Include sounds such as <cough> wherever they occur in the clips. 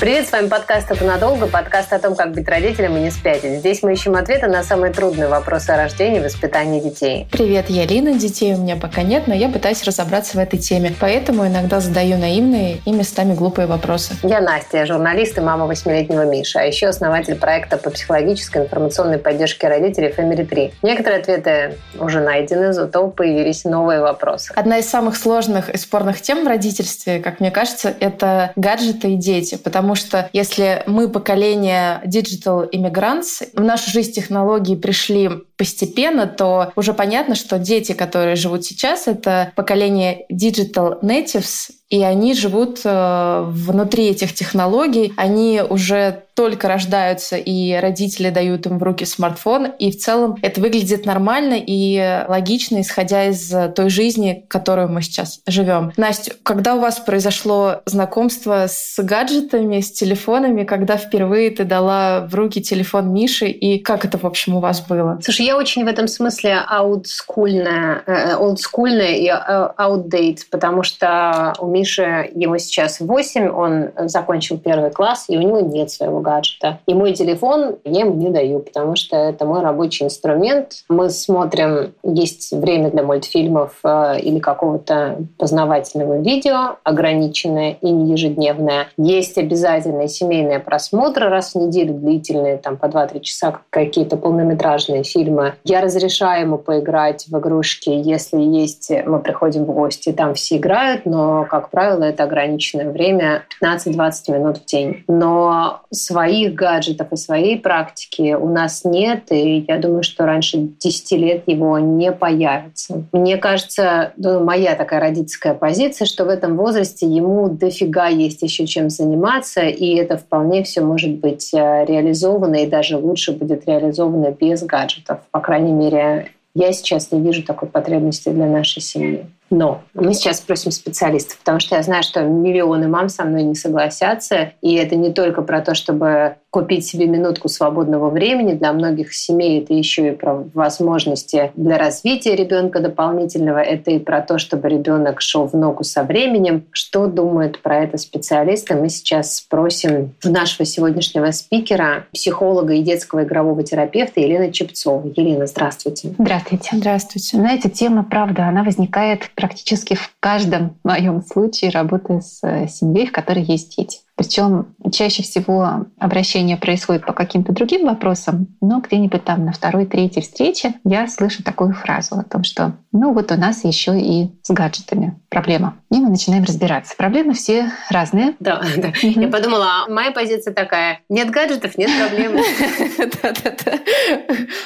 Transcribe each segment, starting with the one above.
Привет, с вами подкаст «Это надолго», подкаст о том, как быть родителем и не спятить. Здесь мы ищем ответы на самые трудные вопросы о рождении и воспитании детей. Привет, я Лина, детей у меня пока нет, но я пытаюсь разобраться в этой теме, поэтому иногда задаю наивные и местами глупые вопросы. Я Настя, я журналист и мама восьмилетнего Миши, а еще основатель проекта по психологической информационной поддержке родителей Family 3. Некоторые ответы уже найдены, зато появились новые вопросы. Одна из самых сложных и спорных тем в родительстве, как мне кажется, это гаджеты и дети, потому потому что если мы поколение digital immigrants, в нашу жизнь технологии пришли постепенно, то уже понятно, что дети, которые живут сейчас, это поколение digital natives, и они живут э, внутри этих технологий. Они уже только рождаются, и родители дают им в руки смартфон. И в целом это выглядит нормально и логично, исходя из той жизни, которую мы сейчас живем. Настя, когда у вас произошло знакомство с гаджетами, с телефонами, когда впервые ты дала в руки телефон Миши, и как это, в общем, у вас было? Слушай, я очень в этом смысле аутскульная, э, олдскульная и аутдейт, потому что у Миши, ему сейчас 8, он закончил первый класс, и у него нет своего гаджета. И мой телефон я ему не даю, потому что это мой рабочий инструмент. Мы смотрим, есть время для мультфильмов э, или какого-то познавательного видео, ограниченное и не ежедневное. Есть обязательные семейные просмотры раз в неделю, длительные, там по 2-3 часа, какие-то полнометражные фильмы. Я разрешаю ему поиграть в игрушки, если есть, мы приходим в гости, там все играют, но, как правило, это ограниченное время 15-20 минут в день. Но своих гаджетов и своей практики у нас нет, и я думаю, что раньше 10 лет его не появится. Мне кажется, ну, моя такая родительская позиция, что в этом возрасте ему дофига есть еще чем заниматься, и это вполне все может быть э, реализовано, и даже лучше будет реализовано без гаджетов. По крайней мере, я сейчас не вижу такой потребности для нашей семьи. Но мы сейчас спросим специалистов, потому что я знаю, что миллионы мам со мной не согласятся. И это не только про то, чтобы купить себе минутку свободного времени. Для многих семей это еще и про возможности для развития ребенка дополнительного. Это и про то, чтобы ребенок шел в ногу со временем. Что думают про это специалисты? Мы сейчас спросим у нашего сегодняшнего спикера, психолога и детского игрового терапевта Елены Чепцовой. Елена, здравствуйте. Здравствуйте. Здравствуйте. Знаете, тема, правда, она возникает практически в каждом моем случае работы с э, семьей, в которой есть дети. Причем чаще всего обращение происходит по каким-то другим вопросам, но где-нибудь там на второй, третьей встрече я слышу такую фразу о том, что ну вот у нас еще и с гаджетами проблема. И мы начинаем разбираться. Проблемы все разные. Да, да. Я подумала, а моя позиция такая. Нет гаджетов, нет проблем. <laughs>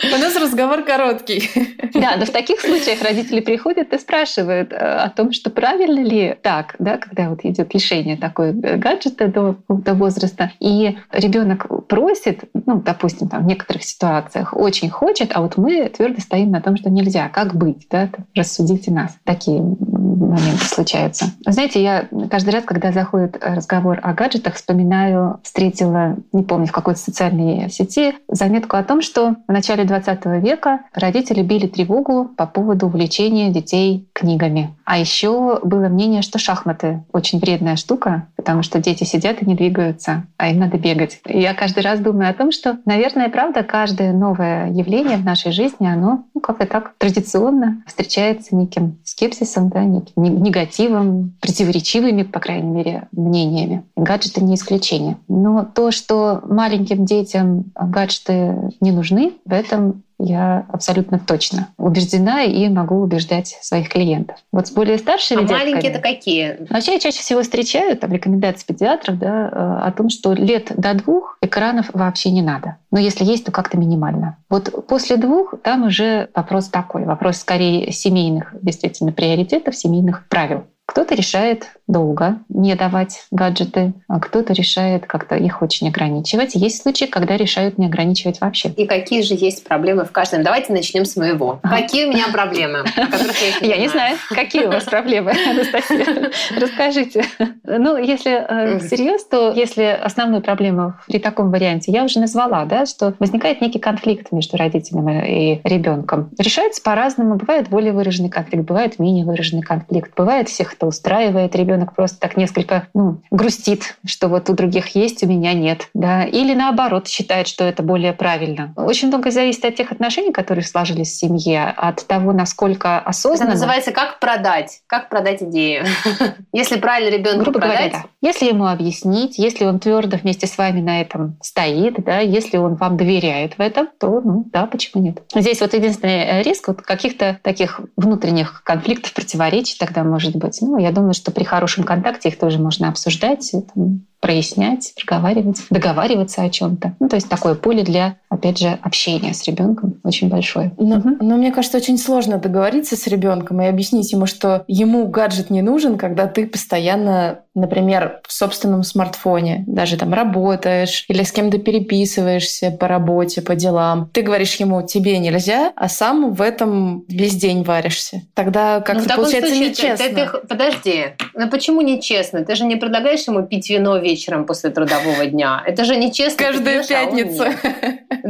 У нас разговор короткий. Да, но в таких случаях родители приходят и спрашивают э, о том, что правильно ли так, да, когда вот идет лишение такой э, гаджета до какого-то возраста, и ребенок просит, ну, допустим, там в некоторых ситуациях очень хочет, а вот мы твердо стоим на том, что нельзя. Как быть? Да? Рассудите нас. Такие моменты случаются. Знаете, я каждый раз, когда заходит разговор о гаджетах, вспоминаю, встретила, не помню, в какой-то социальной сети, заметку о том, что в начале 20 века родители били тревогу по поводу увлечения детей книгами. А еще было мнение, что шахматы очень вредная штука, потому что дети сидят и не двигаются, а им надо бегать. И я каждый раз думаю о том, что, наверное, правда, каждое новое явление в нашей жизни, оно ну, как-то так традиционно встречается неким скепсисом, да, неким негативом, противоречивыми, по крайней мере, мнениями. Гаджеты не исключение. Но то, что маленьким детям гаджеты не нужны, в этом я абсолютно точно убеждена и могу убеждать своих клиентов. Вот с более старшими а маленькие это какие? Вообще я чаще всего встречаю там рекомендации педиатров да, э, о том, что лет до двух экранов вообще не надо. Но если есть, то как-то минимально. Вот после двух там уже вопрос такой. Вопрос скорее семейных действительно приоритетов, семейных правил. Кто-то решает долго не давать гаджеты, а кто-то решает как-то их очень ограничивать. Есть случаи, когда решают не ограничивать вообще. И какие же есть проблемы в каждом? Давайте начнем с моего. Какие у меня проблемы? <laughs> Я не знаю, какие у вас проблемы, <laughs> Анастасия. Расскажите. Ну, если э, всерьез, то если основную проблему при таком варианте я уже назвала, да, что возникает некий конфликт между родителем и ребенком. Решается по-разному. Бывает более выраженный конфликт, бывает менее выраженный конфликт. Бывает всех это устраивает, ребенок просто так несколько ну, грустит, что вот у других есть, у меня нет. Да? Или наоборот считает, что это более правильно. Очень много зависит от тех отношений, которые сложились в семье, от того, насколько осознанно. Это называется как продать, как продать идею. <laughs> Если правильно ребенку Грубо продать. Говоря, да. Если ему объяснить, если он твердо вместе с вами на этом стоит, да, если он вам доверяет в этом, то ну да, почему нет? Здесь вот единственный э, риск вот каких-то таких внутренних конфликтов, противоречий тогда может быть. Ну, я думаю, что при хорошем контакте их тоже можно обсуждать. Там, прояснять, проговаривать, договариваться о чем-то. Ну, то есть такое поле для, опять же, общения с ребенком очень большое. Но, угу. но мне кажется, очень сложно договориться с ребенком и объяснить ему, что ему гаджет не нужен, когда ты постоянно, например, в собственном смартфоне, даже там работаешь или с кем-то переписываешься по работе, по делам. Ты говоришь ему, тебе нельзя, а сам в этом весь день варишься. Тогда как-то ну, получается случае, нечестно. Ты, ты, подожди, ну почему нечестно? Ты же не предлагаешь ему пить вино вечером после трудового дня. Это же нечестно. Каждую пятницу.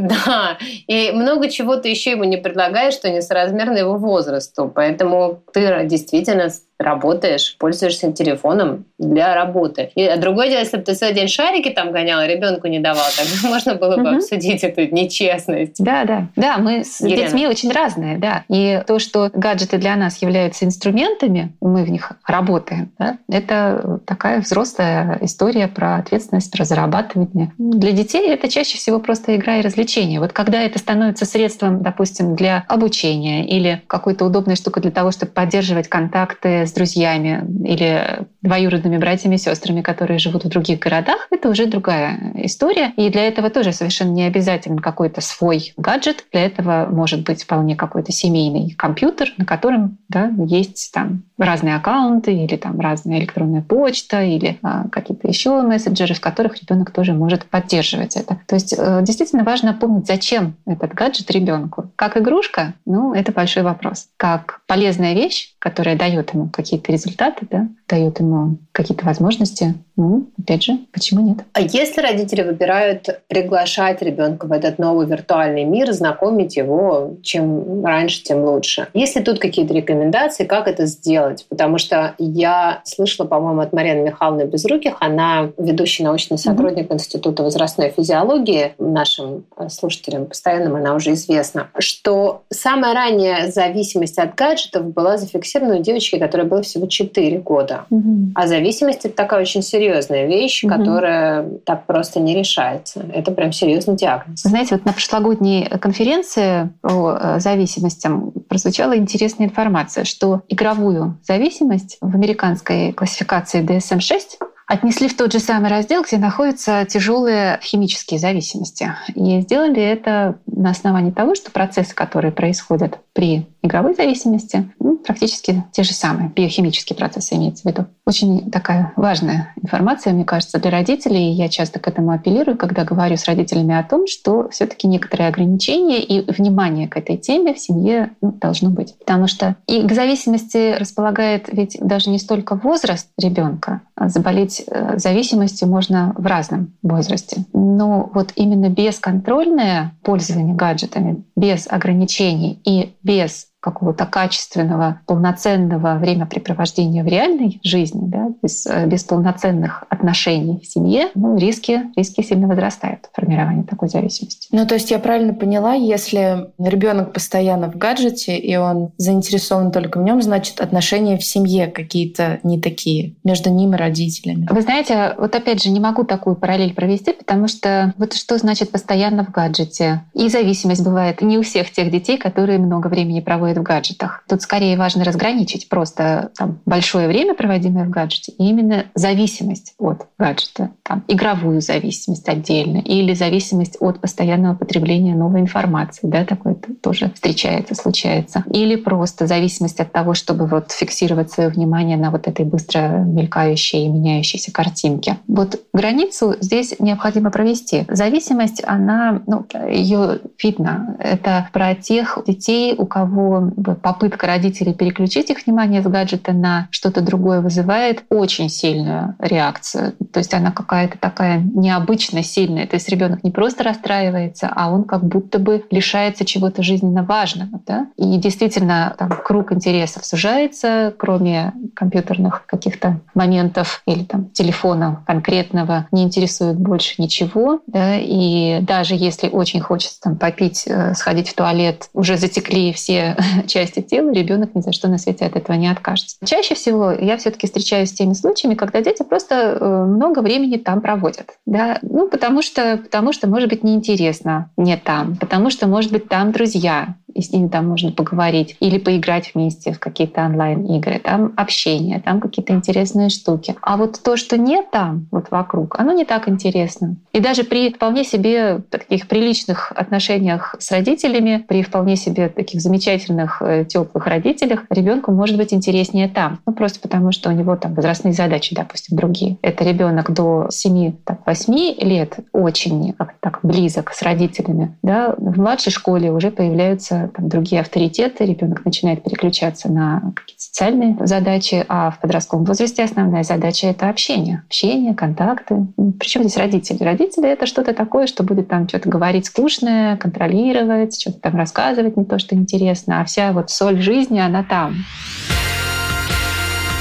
Да. И много чего ты еще ему не предлагаешь, что несоразмерно его возрасту. Поэтому ты действительно работаешь, пользуешься телефоном для работы. И а другое дело, если бы ты целый день шарики там гонял, ребенку не давал, тогда <laughs> можно было бы обсудить эту нечестность. Да, да. Да, мы с Елена. детьми очень разные, да. И то, что гаджеты для нас являются инструментами, мы в них работаем, да, это такая взрослая история про ответственность, про зарабатывание. Для детей это чаще всего просто игра и развлечение. Вот когда это становится средством, допустим, для обучения или какой-то удобной штукой для того, чтобы поддерживать контакты с друзьями или двоюродными братьями и сестрами, которые живут в других городах, это уже другая история. И для этого тоже совершенно не обязательно какой-то свой гаджет. Для этого может быть вполне какой-то семейный компьютер, на котором да, есть там разные аккаунты или там разная электронная почта или а, какие-то еще мессенджеры, в которых ребенок тоже может поддерживать это. То есть э, действительно важно помнить, зачем этот гаджет ребенку. Как игрушка, ну, это большой вопрос. Как полезная вещь, которая дает ему какие-то результаты, да, дает ему какие-то возможности, ну, опять же, почему нет? А если родители выбирают приглашать ребенка в этот новый виртуальный мир, знакомить его, чем раньше, тем лучше. Есть ли тут какие-то рекомендации, как это сделать? Потому что я слышала, по-моему, от Марины Михайловны Безруких, она ведущий научный сотрудник mm-hmm. Института возрастной физиологии, нашим э, слушателям постоянным она уже известна, что самая ранняя зависимость от гаджетов была зафиксирована у девочки, которой было всего 4 года. Mm-hmm. А зависимость — это такая очень серьезная серьезная вещь, угу. которая так просто не решается. Это прям серьезный диагноз. Знаете, вот на прошлогодней конференции по э, зависимостям прозвучала интересная информация, что игровую зависимость в американской классификации DSM-6 отнесли в тот же самый раздел, где находятся тяжелые химические зависимости. И сделали это на основании того, что процессы, которые происходят при игровой зависимости, ну, практически те же самые. Биохимические процессы имеется в виду. Очень такая важная информация, мне кажется, для родителей. Я часто к этому апеллирую, когда говорю с родителями о том, что все таки некоторые ограничения и внимание к этой теме в семье ну, должно быть. Потому что и к зависимости располагает ведь даже не столько возраст ребенка, а заболеть э, зависимостью можно в разном возрасте. Но вот именно бесконтрольное пользование гаджетами, без ограничений и без какого-то качественного, полноценного времяпрепровождения в реальной жизни, да, без, э, без полноценных отношений в семье, ну, риски, риски сильно возрастают формирование такой зависимости. Ну, то есть я правильно поняла, если ребенок постоянно в гаджете, и он заинтересован только в нем, значит, отношения в семье какие-то не такие между ним и родителями. Вы знаете, вот опять же, не могу такую параллель провести, потому что вот что значит постоянно в гаджете? И зависимость бывает не у всех тех детей, которые много времени проводят проводит в гаджетах. Тут скорее важно разграничить просто там, большое время, проводимое в гаджете, и именно зависимость от гаджета. Там, игровую зависимость отдельно или зависимость от постоянного потребления новой информации. Да, такое тоже встречается, случается. Или просто зависимость от того, чтобы вот фиксировать свое внимание на вот этой быстро мелькающей и меняющейся картинке. Вот границу здесь необходимо провести. Зависимость, она, ну, ее видно. Это про тех детей, у кого попытка родителей переключить их внимание с гаджета на что-то другое вызывает очень сильную реакцию. То есть она какая-то такая необычно сильная. То есть ребенок не просто расстраивается, а он как будто бы лишается чего-то жизненно важного. Да? И действительно там круг интересов сужается, кроме компьютерных каких-то моментов или там телефона конкретного не интересует больше ничего. Да? И даже если очень хочется там, попить, э, сходить в туалет, уже затекли все <laughs> части тела, ребенок ни за что на свете от этого не откажется. Чаще всего я все-таки встречаюсь с теми случаями, когда дети просто э, много времени там проводят. Да? Ну, потому что, потому что, может быть, неинтересно не там, потому что, может быть, там друзья, yeah и с ними там можно поговорить или поиграть вместе в какие-то онлайн-игры. Там общение, там какие-то интересные штуки. А вот то, что нет там, вот вокруг, оно не так интересно. И даже при вполне себе таких приличных отношениях с родителями, при вполне себе таких замечательных, э, теплых родителях, ребенку может быть интереснее там. Ну, просто потому, что у него там возрастные задачи, допустим, другие. Это ребенок до 7-8 лет очень так близок с родителями. Да? В младшей школе уже появляются там, другие авторитеты, ребенок начинает переключаться на какие-то социальные задачи, а в подростковом возрасте основная задача — это общение. Общение, контакты. Причем здесь родители? Родители — это что-то такое, что будет там что-то говорить скучное, контролировать, что-то там рассказывать не то, что интересно, а вся вот соль жизни, она там.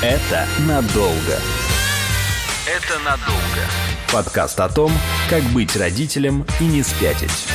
Это надолго. Это надолго. Подкаст о том, как быть родителем и не спятить.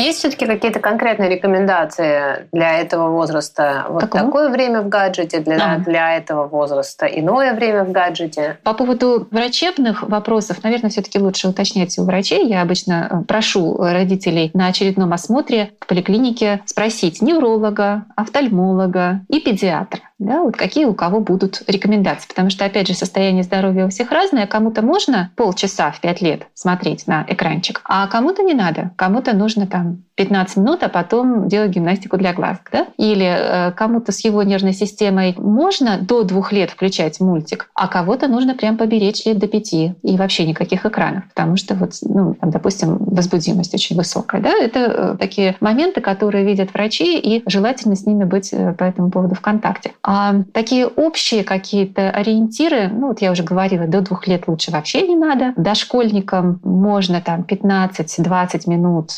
Есть все-таки какие-то конкретные рекомендации для этого возраста? Вот Какого? такое время в гаджете для, а. для этого возраста, иное время в гаджете? По поводу врачебных вопросов, наверное, все-таки лучше уточнять у врачей. Я обычно э, прошу родителей на очередном осмотре в поликлинике спросить невролога, офтальмолога и педиатра да, вот какие у кого будут рекомендации. Потому что, опять же, состояние здоровья у всех разное. Кому-то можно полчаса в пять лет смотреть на экранчик, а кому-то не надо. Кому-то нужно там 15 минут, а потом делать гимнастику для глаз. Да? Или э, кому-то с его нервной системой можно до двух лет включать мультик, а кого-то нужно прям поберечь лет до пяти и вообще никаких экранов, потому что, вот, ну, там, допустим, возбудимость очень высокая. Да? Это э, такие моменты, которые видят врачи, и желательно с ними быть э, по этому поводу в контакте. А такие общие какие-то ориентиры, ну вот я уже говорила, до двух лет лучше вообще не надо. Дошкольникам можно там 15-20 минут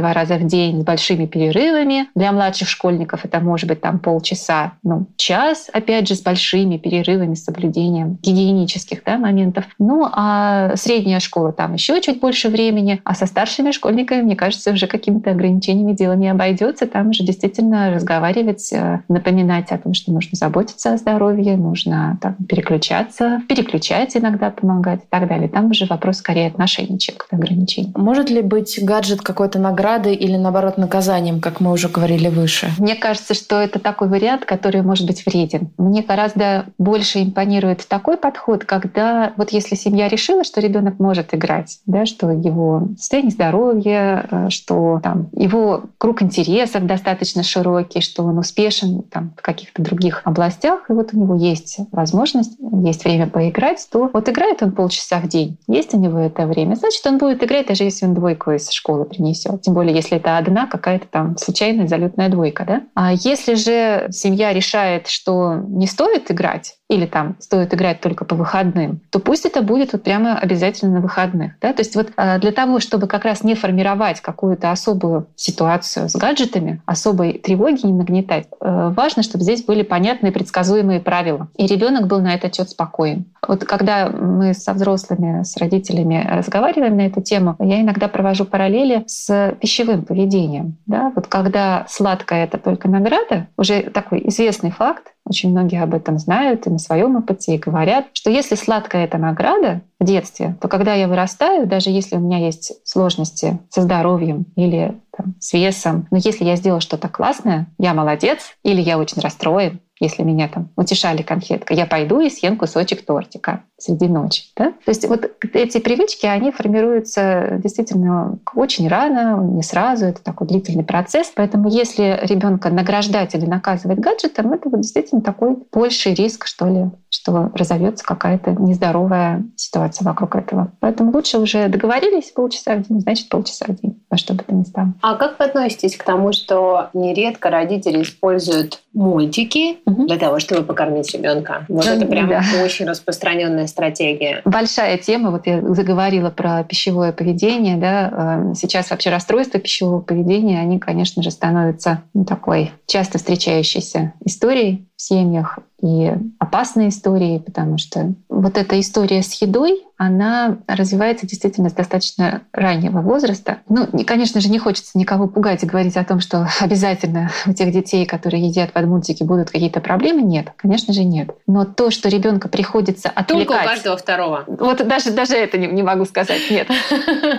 один-два раза в день с большими перерывами. Для младших школьников это может быть там полчаса, ну, час, опять же, с большими перерывами, с соблюдением гигиенических да, моментов. Ну, а средняя школа там еще чуть больше времени, а со старшими школьниками, мне кажется, уже какими-то ограничениями дело не обойдется. Там уже действительно разговаривать, э, напоминать о том, что нужно заботиться о здоровье, нужно там, переключаться, переключать иногда помогать и так далее. Там уже вопрос скорее отношений, чем ограничений. Может ли быть гаджет какой-то наградой или, наоборот, наказанием, как мы уже говорили выше? Мне кажется, что это такой вариант, который может быть вреден. Мне гораздо больше импонирует такой подход, когда вот если семья решила, что ребенок может играть, да, что его состояние здоровья, э, что там, его круг интересов достаточно широкий, что он успешен там, в каких-то других областях, и вот у него есть возможность, есть время поиграть, то вот играет он полчаса в день, есть у него это время, значит, он будет играть, даже если он двойку из школы принесет. Тем более, если это одна какая-то там случайная залетная двойка. Да? А если же семья решает, что не стоит играть, или там стоит играть только по выходным, то пусть это будет вот прямо обязательно на выходных. Да? То есть вот а, для того, чтобы как раз не формировать какую-то особую ситуацию с гаджетами, особой тревоги не нагнетать, э, важно, чтобы здесь были понятные предсказуемые правила. И ребенок был на этот счет спокоен. Вот когда мы со взрослыми, с родителями разговариваем на эту тему, я иногда провожу параллели с пищевым поведением. Да? Вот когда сладкое — это только награда, уже такой известный факт, очень многие об этом знают и на своем опыте и говорят, что если сладкая это награда в детстве, то когда я вырастаю, даже если у меня есть сложности со здоровьем или там, с весом, но если я сделала что-то классное, я молодец или я очень расстроен, если меня там утешали конфеткой, я пойду и съем кусочек тортика среди ночи. Да? То есть вот эти привычки, они формируются действительно очень рано, не сразу, это такой длительный процесс. Поэтому если ребенка награждать или наказывать гаджетом, это вот действительно такой больший риск, что ли, что разовьется какая-то нездоровая ситуация вокруг этого. Поэтому лучше уже договорились полчаса в день, значит полчаса в день, во что бы то ни стало. А как вы относитесь к тому, что нередко родители используют мультики угу. для того, чтобы покормить ребенка? Вот ну, это прям да. очень распространенная стратегия. Большая тема. Вот я заговорила про пищевое поведение. Да. Э, сейчас вообще расстройства пищевого поведения, они, конечно же, становятся ну, такой часто встречающейся историей в семьях и опасные истории, потому что вот эта история с едой, она развивается действительно с достаточно раннего возраста. Ну, конечно же, не хочется никого пугать и говорить о том, что <laughs> обязательно у тех детей, которые едят под мультики, будут какие-то проблемы. Нет, конечно же, нет. Но то, что ребенка приходится отвлекать... Только у каждого второго. Вот даже, даже это не, не могу сказать, нет. <laughs>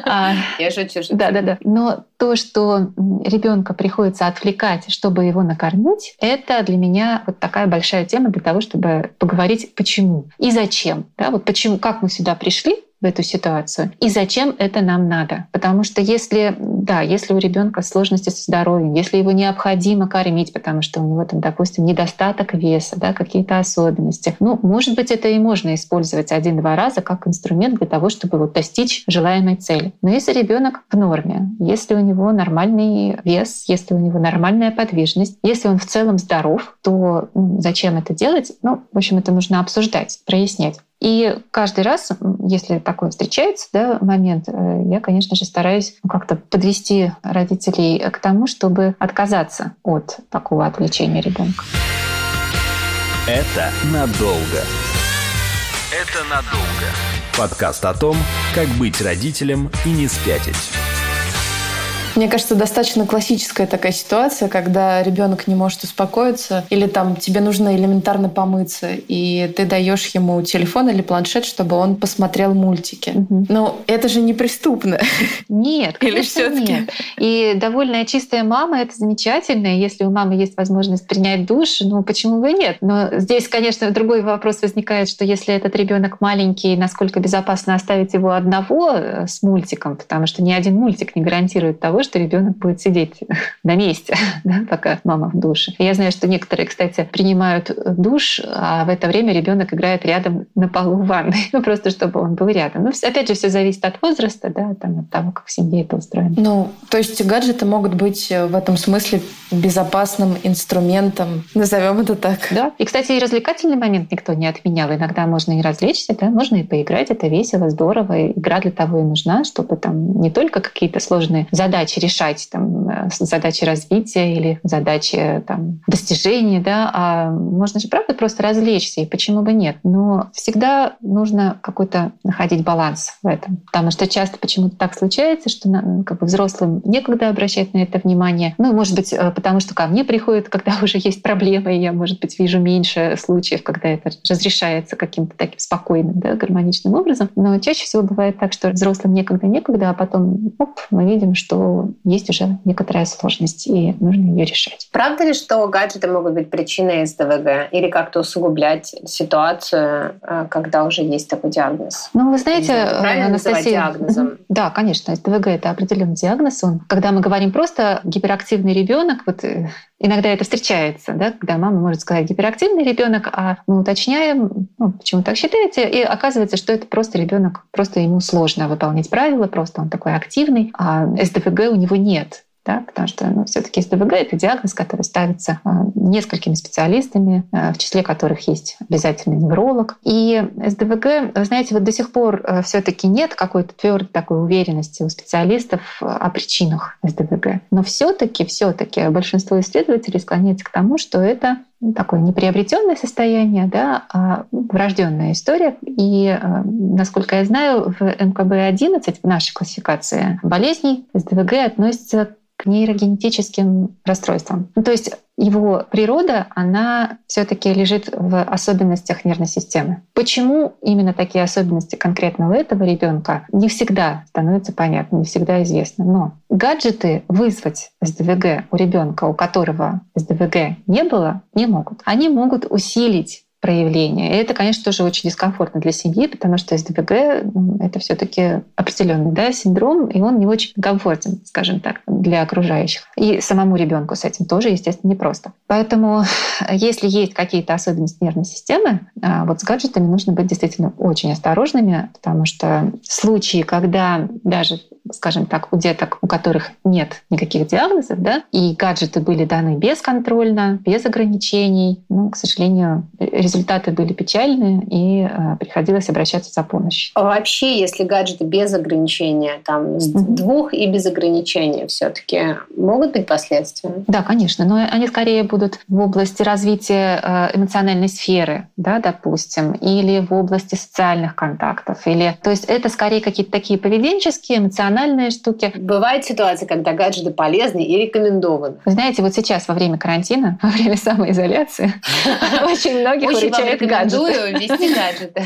А, Я шучу, шучу. Да, да, да. Но то, что ребенка приходится отвлекать, чтобы его накормить, это для меня вот такая большая тема для того, чтобы поговорить, почему и зачем. Да, вот почему, как мы сюда пришли, в эту ситуацию и зачем это нам надо. Потому что если, да, если у ребенка сложности со здоровьем, если его необходимо кормить, потому что у него там, допустим, недостаток веса, да, какие-то особенности, ну, может быть, это и можно использовать один-два раза как инструмент для того, чтобы вот достичь желаемой цели. Но если ребенок в норме, если у него нормальный вес, если у него нормальная подвижность, если он в целом здоров, то ну, зачем это делать? Ну, в общем, это нужно обсуждать, прояснять. И каждый раз, если такое встречается да, момент, э, я, конечно же, стараюсь как-то подвести родителей к тому, чтобы отказаться от такого отвлечения ребенка. Это надолго. Это надолго. Подкаст о том, как быть родителем и не спятить. Мне кажется, достаточно классическая такая ситуация, когда ребенок не может успокоиться, или там тебе нужно элементарно помыться, и ты даешь ему телефон или планшет, чтобы он посмотрел мультики. Угу. Но это же не преступно. Нет, или все-таки. Нет. И довольная чистая мама это замечательно. Если у мамы есть возможность принять душ, ну почему бы нет? Но здесь, конечно, другой вопрос возникает, что если этот ребенок маленький, насколько безопасно оставить его одного э, с мультиком, потому что ни один мультик не гарантирует того, что ребенок будет сидеть <laughs> на месте, <laughs> да, пока мама в душе. Я знаю, что некоторые, кстати, принимают душ, а в это время ребенок играет рядом на полу в ванной, <laughs> ну просто чтобы он был рядом. Ну, опять же, все зависит от возраста, да, там, от того, как в семье это устроено. Ну, то есть гаджеты могут быть в этом смысле безопасным инструментом, назовем это так. Да. И, кстати, и развлекательный момент никто не отменял. Иногда можно и развлечься, да, можно и поиграть, это весело, здорово. Игра для того и нужна, чтобы там не только какие-то сложные задачи задачи решать, там, э, задачи развития или задачи там, достижения, да, а можно же, правда, просто развлечься, и почему бы нет. Но всегда нужно какой-то находить баланс в этом, потому что часто почему-то так случается, что как бы взрослым некогда обращать на это внимание. Ну, может быть, э, потому что ко мне приходит, <laughs> когда уже есть проблемы, и я, может быть, вижу меньше случаев, когда это разрешается каким-то таким спокойным, да, гармоничным образом. Но чаще всего бывает так, что взрослым некогда-некогда, а потом оп, мы видим, что есть уже некоторая сложность, и нужно ее решать. Правда ли, что гаджеты могут быть причиной СДВГ или как-то усугублять ситуацию, э, когда уже есть такой диагноз? Ну, вы знаете, Правильно Анастасия... диагнозом? Да, конечно, СДВГ — это определенный диагноз. Он, когда мы говорим просто гиперактивный ребенок, вот э, иногда это встречается, да, когда мама может сказать гиперактивный ребенок, а мы уточняем, ну, почему так считаете, и оказывается, что это просто ребенок, просто ему сложно выполнять правила, просто он такой активный, а СДВГ у него нет да, потому что ну, все-таки СДВГ это диагноз, который ставится а, несколькими специалистами, а, в числе которых есть обязательно невролог. И СДВГ, вы знаете, вот до сих пор а, все-таки нет какой-то твердой такой уверенности у специалистов о причинах СДВГ. Но все-таки, все-таки большинство исследователей склоняется к тому, что это такое неприобретенное состояние, да, а врожденная история. И, насколько я знаю, в МКБ-11, в нашей классификации болезней, СДВГ относится к нейрогенетическим расстройствам. Ну, то есть его природа, она все-таки лежит в особенностях нервной системы. Почему именно такие особенности конкретно у этого ребенка, не всегда становится понятно, не всегда известно. Но гаджеты вызвать СДВГ у ребенка, у которого СДВГ не было, не могут. Они могут усилить проявления. И это, конечно, тоже очень дискомфортно для семьи, потому что СДВГ ну, — это все таки определенный да, синдром, и он не очень комфортен, скажем так, для окружающих. И самому ребенку с этим тоже, естественно, непросто. Поэтому если есть какие-то особенности нервной системы, а, вот с гаджетами нужно быть действительно очень осторожными, потому что случаи, когда даже скажем так, у деток, у которых нет никаких диагнозов, да, и гаджеты были даны бесконтрольно, без ограничений, ну, к сожалению, результаты были печальные, и э, приходилось обращаться за помощью. А вообще, если гаджеты без ограничения, там, с mm-hmm. двух и без ограничения все таки могут быть последствия? Да, конечно, но они скорее будут в области развития э, эмоциональной сферы, да, допустим, или в области социальных контактов, или, то есть это скорее какие-то такие поведенческие, эмоциональные штуки. Бывают ситуации, когда гаджеты полезны и рекомендованы. Вы знаете, вот сейчас во время карантина, <laughs> во время самоизоляции, <laughs> очень многих выручает гаджеты. вести <laughs> гаджеты.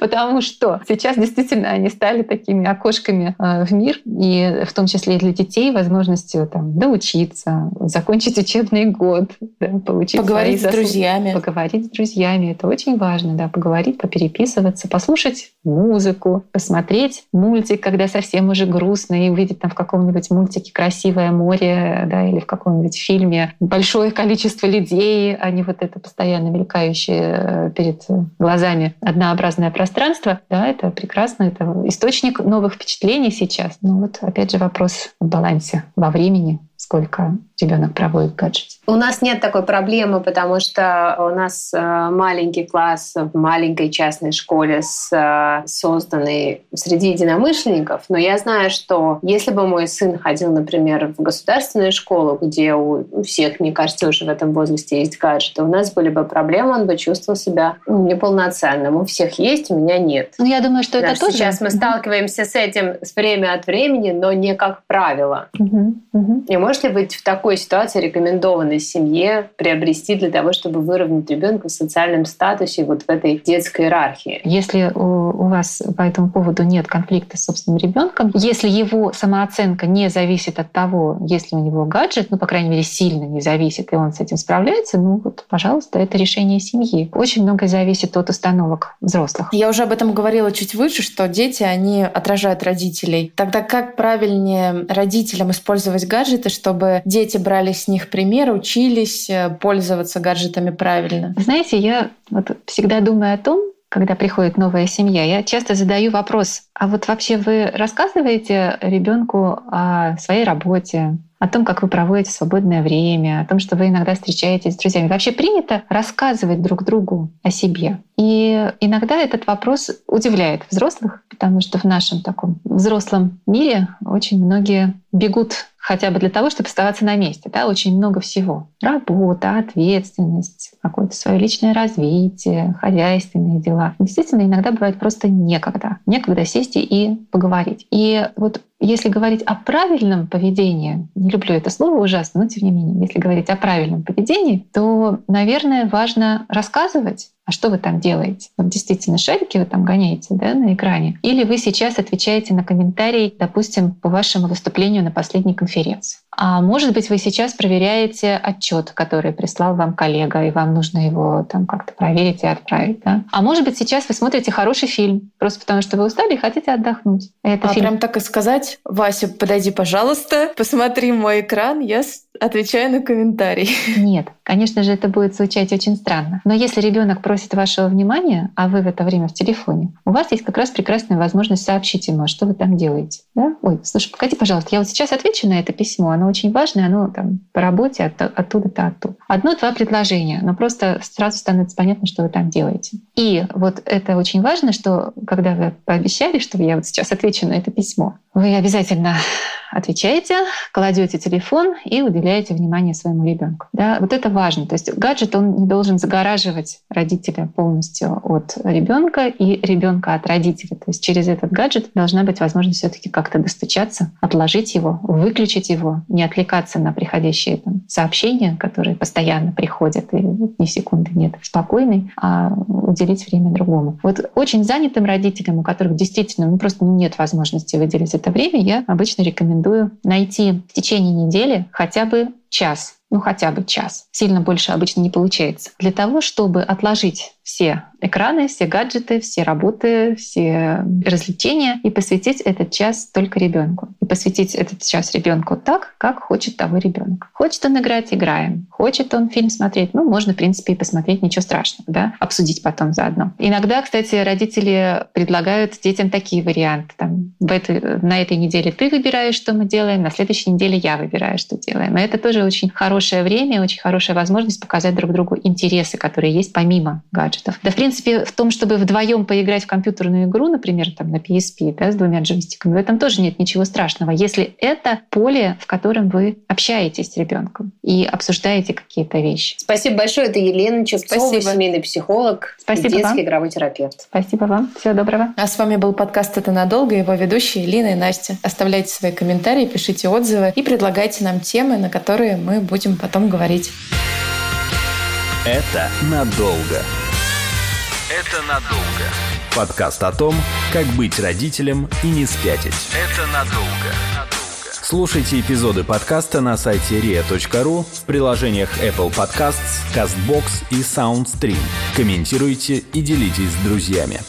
Потому что сейчас действительно они стали такими окошками э, в мир, и в том числе и для детей возможностью там, доучиться, закончить учебный год, да, получить Поговорить с друзьями. Поговорить с друзьями. Это очень важно, да, поговорить, попереписываться, послушать музыку, посмотреть мультик, когда совсем уже грустно, и увидеть там в каком-нибудь мультике красивое море, да, или в каком-нибудь фильме большое количество людей, а не вот это постоянно мелькающее э, перед глазами однообразное пространство, да, это прекрасно, это источник новых впечатлений сейчас. Но вот опять же вопрос в балансе во времени, сколько ребенок проводит в гаджете. У нас нет такой проблемы, потому что у нас э, маленький класс в маленькой частной школе, с, э, созданный среди единомышленников. Но я знаю, что если бы мой сын ходил, например, в государственную школу, где у всех, мне кажется, уже в этом возрасте есть гаджеты, у нас были бы проблемы, он бы чувствовал себя неполноценным. У всех есть, у меня нет. Ну, я думаю, что Даже это тоже... Сейчас мы сталкиваемся с этим с время от времени, но не как правило. Угу, угу. И может ли быть в такой ситуации рекомендовано семье приобрести для того, чтобы выровнять ребенка в социальном статусе вот в этой детской иерархии? Если у, у вас по этому поводу нет конфликта с собственным ребенком, если его самооценка не зависит от того, если у него гаджет, ну, по крайней мере, сильно не зависит, и он с этим справляется, ну, вот, пожалуйста, это решение семьи. Очень многое зависит от установок взрослых. Я уже об этом говорила чуть выше, что дети, они отражают родителей. Тогда как правильнее родителям использовать гаджеты, чтобы дети брали с них пример, учились э, пользоваться гаджетами правильно? Знаете, я вот всегда думаю о том, когда приходит новая семья, я часто задаю вопрос, а вот вообще вы рассказываете ребенку о своей работе, о том, как вы проводите свободное время, о том, что вы иногда встречаетесь с друзьями. Вообще принято рассказывать друг другу о себе. И иногда этот вопрос удивляет взрослых, потому что в нашем таком взрослом мире очень многие бегут хотя бы для того, чтобы оставаться на месте. Да? Очень много всего. Работа, ответственность, какое-то свое личное развитие, хозяйственные дела. Действительно, иногда бывает просто некогда. Некогда сесть и поговорить. И вот если говорить о правильном поведении, не люблю это слово ужасно, но тем не менее, если говорить о правильном поведении, то, наверное, важно рассказывать а что вы там делаете? Вот действительно шарики вы там гоняете да, на экране? Или вы сейчас отвечаете на комментарий, допустим, по вашему выступлению на последней конференции? А может быть, вы сейчас проверяете отчет, который прислал вам коллега, и вам нужно его там как-то проверить и отправить. Да? А может быть, сейчас вы смотрите хороший фильм, просто потому что вы устали и хотите отдохнуть. Это а фильм... прям так и сказать, Вася, подойди, пожалуйста, посмотри мой экран, я отвечаю на комментарий. <laughs> Нет, конечно же, это будет звучать очень странно. Но если ребенок просит вашего внимания, а вы в это время в телефоне, у вас есть как раз прекрасная возможность сообщить ему, а что вы там делаете. Да? Ой, слушай, погоди, пожалуйста, я вот сейчас отвечу на это письмо, оно очень важное, оно там по работе от, оттуда-то оттуда. Одно-два предложения, но просто сразу становится понятно, что вы там делаете. И вот это очень важно, что когда вы пообещали, что я вот сейчас отвечу на это письмо, вы обязательно отвечаете, кладете телефон и уделяете внимание своему ребенку. Да, вот это важно. То есть гаджет он не должен загораживать родителя полностью от ребенка и ребенка от родителя. То есть через этот гаджет должна быть возможность все-таки как-то достучаться, отложить его, выключить его, не отвлекаться на приходящие там, сообщения, которые постоянно приходят и ни секунды нет спокойный, а уделить время другому. Вот очень занятым родителям, у которых действительно ну, просто нет возможности выделить это время, я обычно рекомендую найти в течение недели хотя бы час ну хотя бы час. Сильно больше обычно не получается. Для того, чтобы отложить все экраны, все гаджеты, все работы, все развлечения и посвятить этот час только ребенку. И посвятить этот час ребенку так, как хочет того ребенок. Хочет он играть, играем. Хочет он фильм смотреть, ну, можно, в принципе, и посмотреть, ничего страшного, да, обсудить потом заодно. Иногда, кстати, родители предлагают детям такие варианты. Там, в этой, на этой неделе ты выбираешь, что мы делаем, на следующей неделе я выбираю, что делаем. И это тоже очень хорошее время, очень хорошая возможность показать друг другу интересы, которые есть помимо гаджетов. Да, в принципе, в том, чтобы вдвоем поиграть в компьютерную игру, например, там на PSP, да, с двумя джойстиками, в этом тоже нет ничего страшного, если это поле, в котором вы общаетесь с ребенком и обсуждаете какие-то вещи. Спасибо большое. Это Елена Чепцова, Спасибо. семейный психолог, Спасибо детский вам. игровой терапевт. Спасибо вам. Всего доброго. А с вами был подкаст «Это надолго», его ведущие Лина и Настя. Оставляйте свои комментарии, пишите отзывы и предлагайте нам темы, на которые мы будем потом говорить. Это надолго. Это надолго. Подкаст о том, как быть родителем и не спятить. Это надолго. Слушайте эпизоды подкаста на сайте ria.ru в приложениях Apple Podcasts, CastBox и SoundStream. Комментируйте и делитесь с друзьями.